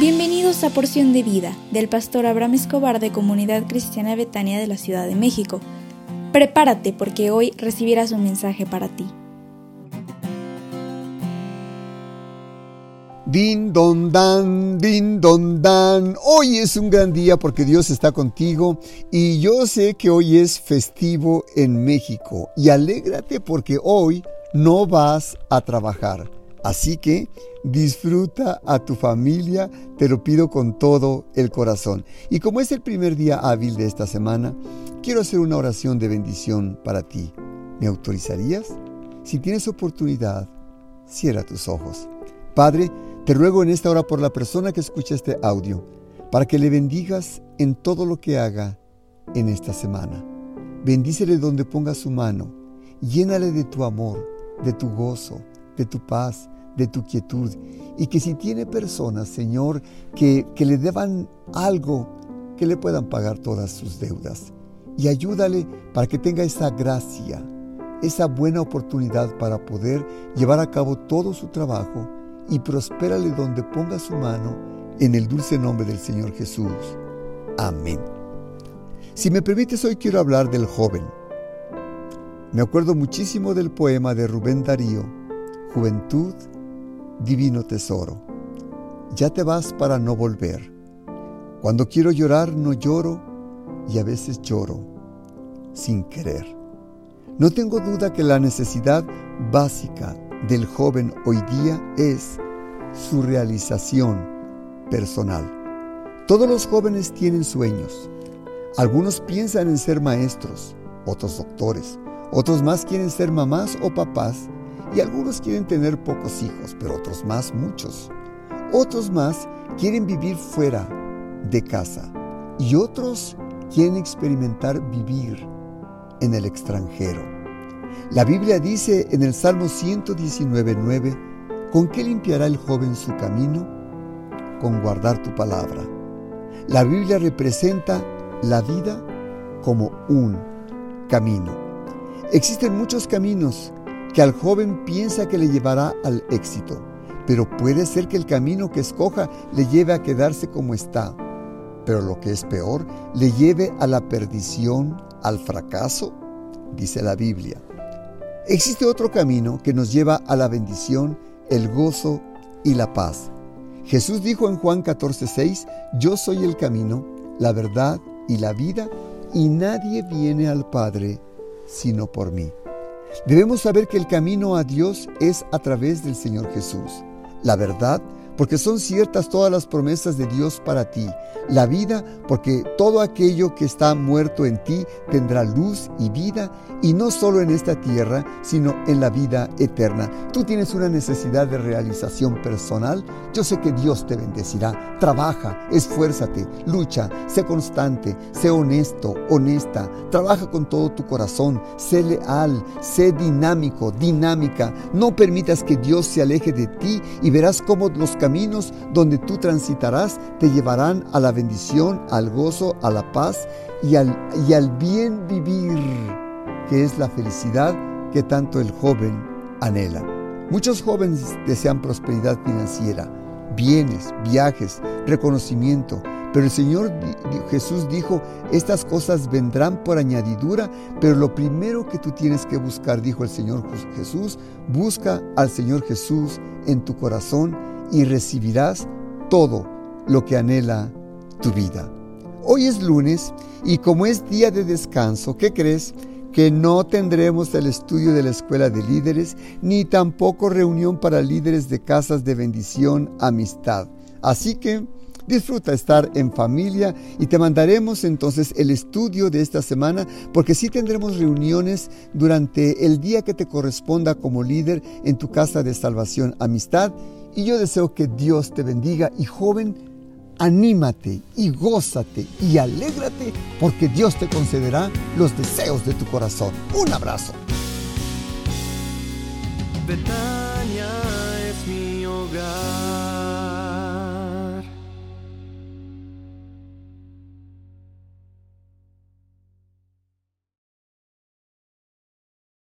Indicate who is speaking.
Speaker 1: Bienvenidos a Porción de Vida del pastor Abraham Escobar de Comunidad Cristiana Betania de la Ciudad de México. Prepárate porque hoy recibirás un mensaje para ti.
Speaker 2: Din don dan, din don dan. Hoy es un gran día porque Dios está contigo y yo sé que hoy es festivo en México. Y alégrate porque hoy no vas a trabajar. Así que disfruta a tu familia, te lo pido con todo el corazón. Y como es el primer día hábil de esta semana, quiero hacer una oración de bendición para ti. ¿Me autorizarías? Si tienes oportunidad, cierra tus ojos. Padre, te ruego en esta hora por la persona que escucha este audio, para que le bendigas en todo lo que haga en esta semana. Bendícele donde ponga su mano, llénale de tu amor, de tu gozo, de tu paz, de tu quietud. Y que si tiene personas, Señor, que, que le deban algo, que le puedan pagar todas sus deudas. Y ayúdale para que tenga esa gracia, esa buena oportunidad para poder llevar a cabo todo su trabajo y prospérale donde ponga su mano en el dulce nombre del Señor Jesús. Amén. Si me permites, hoy quiero hablar del joven. Me acuerdo muchísimo del poema de Rubén Darío, Juventud, Divino Tesoro. Ya te vas para no volver. Cuando quiero llorar no lloro y a veces lloro sin querer. No tengo duda que la necesidad básica del joven hoy día es su realización personal. Todos los jóvenes tienen sueños. Algunos piensan en ser maestros, otros doctores, otros más quieren ser mamás o papás y algunos quieren tener pocos hijos, pero otros más muchos. Otros más quieren vivir fuera de casa y otros quieren experimentar vivir en el extranjero. La Biblia dice en el Salmo 119.9, ¿con qué limpiará el joven su camino? Con guardar tu palabra. La Biblia representa la vida como un camino. Existen muchos caminos que al joven piensa que le llevará al éxito, pero puede ser que el camino que escoja le lleve a quedarse como está, pero lo que es peor, le lleve a la perdición, al fracaso, dice la Biblia. Existe otro camino que nos lleva a la bendición, el gozo y la paz. Jesús dijo en Juan 14:6, Yo soy el camino, la verdad y la vida, y nadie viene al Padre sino por mí. Debemos saber que el camino a Dios es a través del Señor Jesús. La verdad porque son ciertas todas las promesas de Dios para ti. La vida, porque todo aquello que está muerto en ti tendrá luz y vida, y no solo en esta tierra, sino en la vida eterna. Tú tienes una necesidad de realización personal. Yo sé que Dios te bendecirá. Trabaja, esfuérzate, lucha, sé constante, sé honesto, honesta. Trabaja con todo tu corazón, sé leal, sé dinámico, dinámica. No permitas que Dios se aleje de ti y verás cómo los caminos caminos donde tú transitarás te llevarán a la bendición, al gozo, a la paz y al, y al bien vivir, que es la felicidad que tanto el joven anhela. Muchos jóvenes desean prosperidad financiera, bienes, viajes, reconocimiento, pero el Señor Jesús dijo, estas cosas vendrán por añadidura, pero lo primero que tú tienes que buscar, dijo el Señor Jesús, busca al Señor Jesús en tu corazón y recibirás todo lo que anhela tu vida. Hoy es lunes y como es día de descanso, ¿qué crees? Que no tendremos el estudio de la escuela de líderes ni tampoco reunión para líderes de casas de bendición, amistad. Así que disfruta estar en familia y te mandaremos entonces el estudio de esta semana porque sí tendremos reuniones durante el día que te corresponda como líder en tu casa de salvación, amistad y yo deseo que Dios te bendiga y joven, anímate y gózate y alégrate porque Dios te concederá los deseos de tu corazón. Un abrazo.